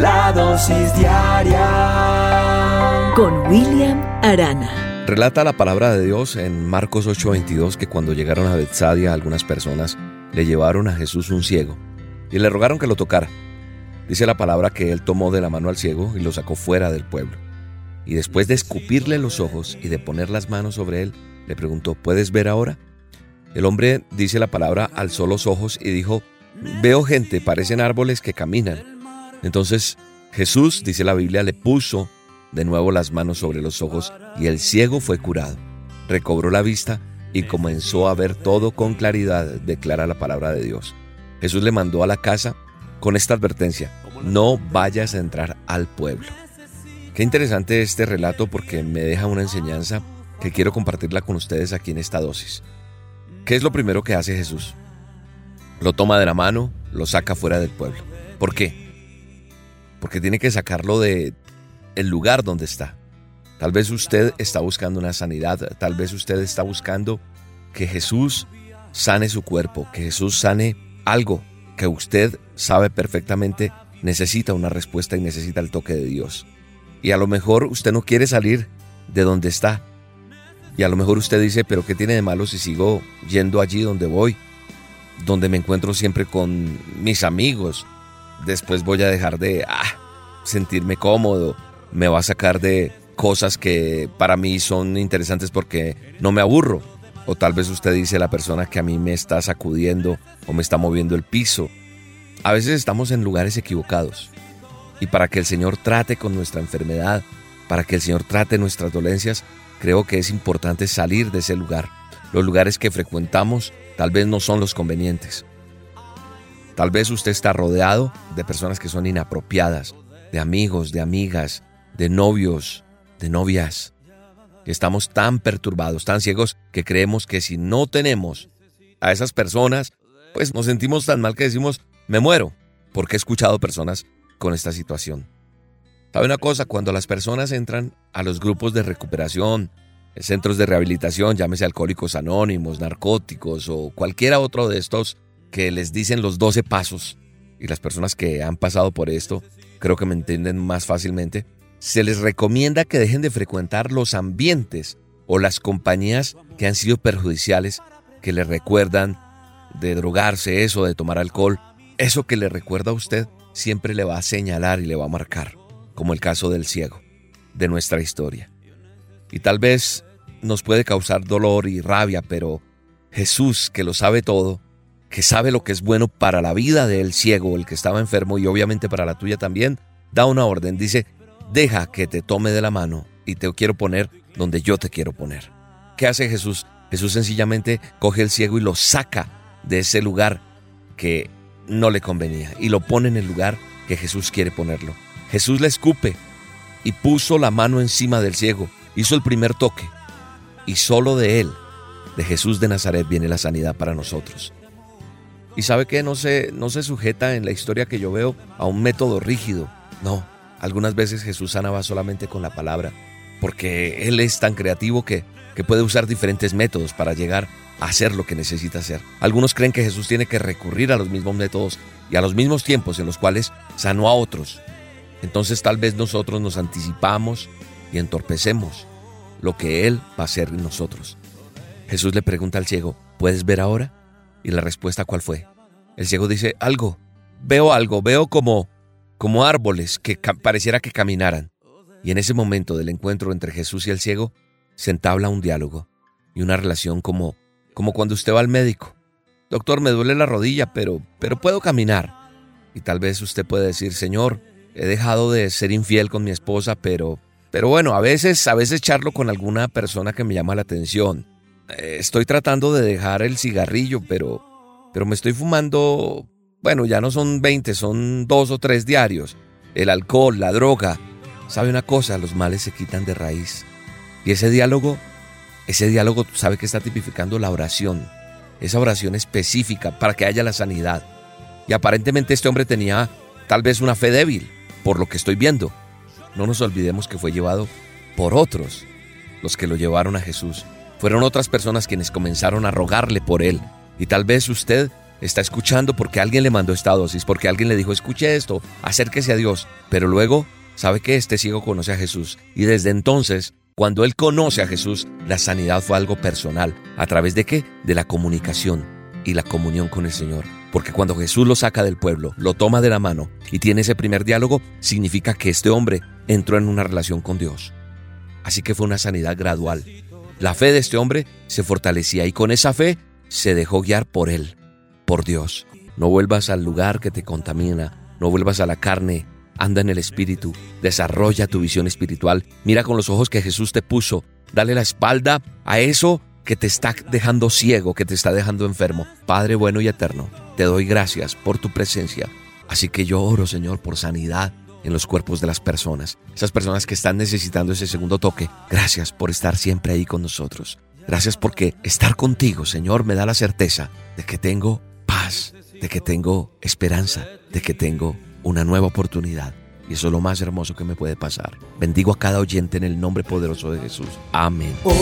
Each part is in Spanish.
La dosis diaria con William Arana. Relata la palabra de Dios en Marcos 8:22 que cuando llegaron a Bethsadia algunas personas le llevaron a Jesús un ciego y le rogaron que lo tocara. Dice la palabra que él tomó de la mano al ciego y lo sacó fuera del pueblo. Y después de escupirle los ojos y de poner las manos sobre él, le preguntó, ¿puedes ver ahora? El hombre, dice la palabra, alzó los ojos y dijo, veo gente, parecen árboles que caminan. Entonces Jesús, dice la Biblia, le puso de nuevo las manos sobre los ojos y el ciego fue curado. Recobró la vista y comenzó a ver todo con claridad, declara la palabra de Dios. Jesús le mandó a la casa con esta advertencia, no vayas a entrar al pueblo. Qué interesante este relato porque me deja una enseñanza que quiero compartirla con ustedes aquí en esta dosis. ¿Qué es lo primero que hace Jesús? Lo toma de la mano, lo saca fuera del pueblo. ¿Por qué? Porque tiene que sacarlo de, el lugar donde está. Tal vez usted está buscando una sanidad, tal vez usted está buscando que Jesús sane su cuerpo, que Jesús sane algo que usted sabe perfectamente necesita una respuesta y necesita el toque de Dios. Y a lo mejor usted no quiere salir de donde está. Y a lo mejor usted dice, pero ¿qué tiene de malo si sigo yendo allí donde voy? Donde me encuentro siempre con mis amigos. Después voy a dejar de ah, sentirme cómodo me va a sacar de cosas que para mí son interesantes porque no me aburro. O tal vez usted dice la persona que a mí me está sacudiendo o me está moviendo el piso. A veces estamos en lugares equivocados. Y para que el Señor trate con nuestra enfermedad, para que el Señor trate nuestras dolencias, creo que es importante salir de ese lugar. Los lugares que frecuentamos tal vez no son los convenientes. Tal vez usted está rodeado de personas que son inapropiadas, de amigos, de amigas, de novios, de novias. Estamos tan perturbados, tan ciegos, que creemos que si no tenemos a esas personas, pues nos sentimos tan mal que decimos, me muero, porque he escuchado personas con esta situación. ¿Sabe una cosa? Cuando las personas entran a los grupos de recuperación, centros de rehabilitación, llámese alcohólicos anónimos, narcóticos o cualquiera otro de estos que les dicen los 12 pasos, y las personas que han pasado por esto, creo que me entienden más fácilmente, se les recomienda que dejen de frecuentar los ambientes o las compañías que han sido perjudiciales, que les recuerdan de drogarse, eso, de tomar alcohol, eso que le recuerda a usted siempre le va a señalar y le va a marcar, como el caso del ciego, de nuestra historia. Y tal vez nos puede causar dolor y rabia, pero Jesús, que lo sabe todo, que sabe lo que es bueno para la vida del ciego, el que estaba enfermo y obviamente para la tuya también, da una orden, dice, deja que te tome de la mano y te quiero poner donde yo te quiero poner. ¿Qué hace Jesús? Jesús sencillamente coge el ciego y lo saca de ese lugar que no le convenía y lo pone en el lugar que Jesús quiere ponerlo. Jesús le escupe y puso la mano encima del ciego, hizo el primer toque y solo de él, de Jesús de Nazaret, viene la sanidad para nosotros. Y sabe que no se, no se sujeta en la historia que yo veo a un método rígido, no, algunas veces Jesús sanaba solamente con la palabra, porque Él es tan creativo que, que puede usar diferentes métodos para llegar a hacer lo que necesita hacer. Algunos creen que Jesús tiene que recurrir a los mismos métodos y a los mismos tiempos en los cuales sanó a otros. Entonces tal vez nosotros nos anticipamos y entorpecemos lo que Él va a hacer en nosotros. Jesús le pregunta al ciego, ¿puedes ver ahora? Y la respuesta cuál fue? El ciego dice, algo, veo algo, veo como como árboles que pareciera que caminaran. Y en ese momento del encuentro entre Jesús y el ciego, se entabla un diálogo y una relación como, como cuando usted va al médico. Doctor, me duele la rodilla, pero, pero puedo caminar. Y tal vez usted puede decir, Señor, he dejado de ser infiel con mi esposa, pero, pero bueno, a veces, a veces charlo con alguna persona que me llama la atención. Estoy tratando de dejar el cigarrillo, pero, pero me estoy fumando bueno, ya no son 20, son dos o tres diarios. El alcohol, la droga. ¿Sabe una cosa? Los males se quitan de raíz. Y ese diálogo, ese diálogo, ¿sabe que está tipificando la oración? Esa oración específica para que haya la sanidad. Y aparentemente este hombre tenía tal vez una fe débil, por lo que estoy viendo. No nos olvidemos que fue llevado por otros, los que lo llevaron a Jesús. Fueron otras personas quienes comenzaron a rogarle por él. Y tal vez usted está escuchando porque alguien le mandó esta dosis, porque alguien le dijo, escuche esto, acérquese a Dios. Pero luego sabe que este ciego conoce a Jesús. Y desde entonces, cuando él conoce a Jesús, la sanidad fue algo personal. ¿A través de qué? De la comunicación y la comunión con el Señor. Porque cuando Jesús lo saca del pueblo, lo toma de la mano y tiene ese primer diálogo, significa que este hombre entró en una relación con Dios. Así que fue una sanidad gradual. La fe de este hombre se fortalecía y con esa fe se dejó guiar por él, por Dios. No vuelvas al lugar que te contamina, no vuelvas a la carne, anda en el espíritu, desarrolla tu visión espiritual, mira con los ojos que Jesús te puso, dale la espalda a eso que te está dejando ciego, que te está dejando enfermo. Padre bueno y eterno, te doy gracias por tu presencia. Así que yo oro, Señor, por sanidad en los cuerpos de las personas, esas personas que están necesitando ese segundo toque. Gracias por estar siempre ahí con nosotros. Gracias porque estar contigo, Señor, me da la certeza de que tengo paz, de que tengo esperanza, de que tengo una nueva oportunidad. Y eso es lo más hermoso que me puede pasar. Bendigo a cada oyente en el nombre poderoso de Jesús. Amén. Hoy,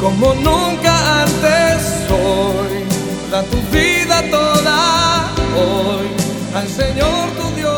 como nunca antes, hoy, da tu vida toda. Hoy, al Señor tu Dios,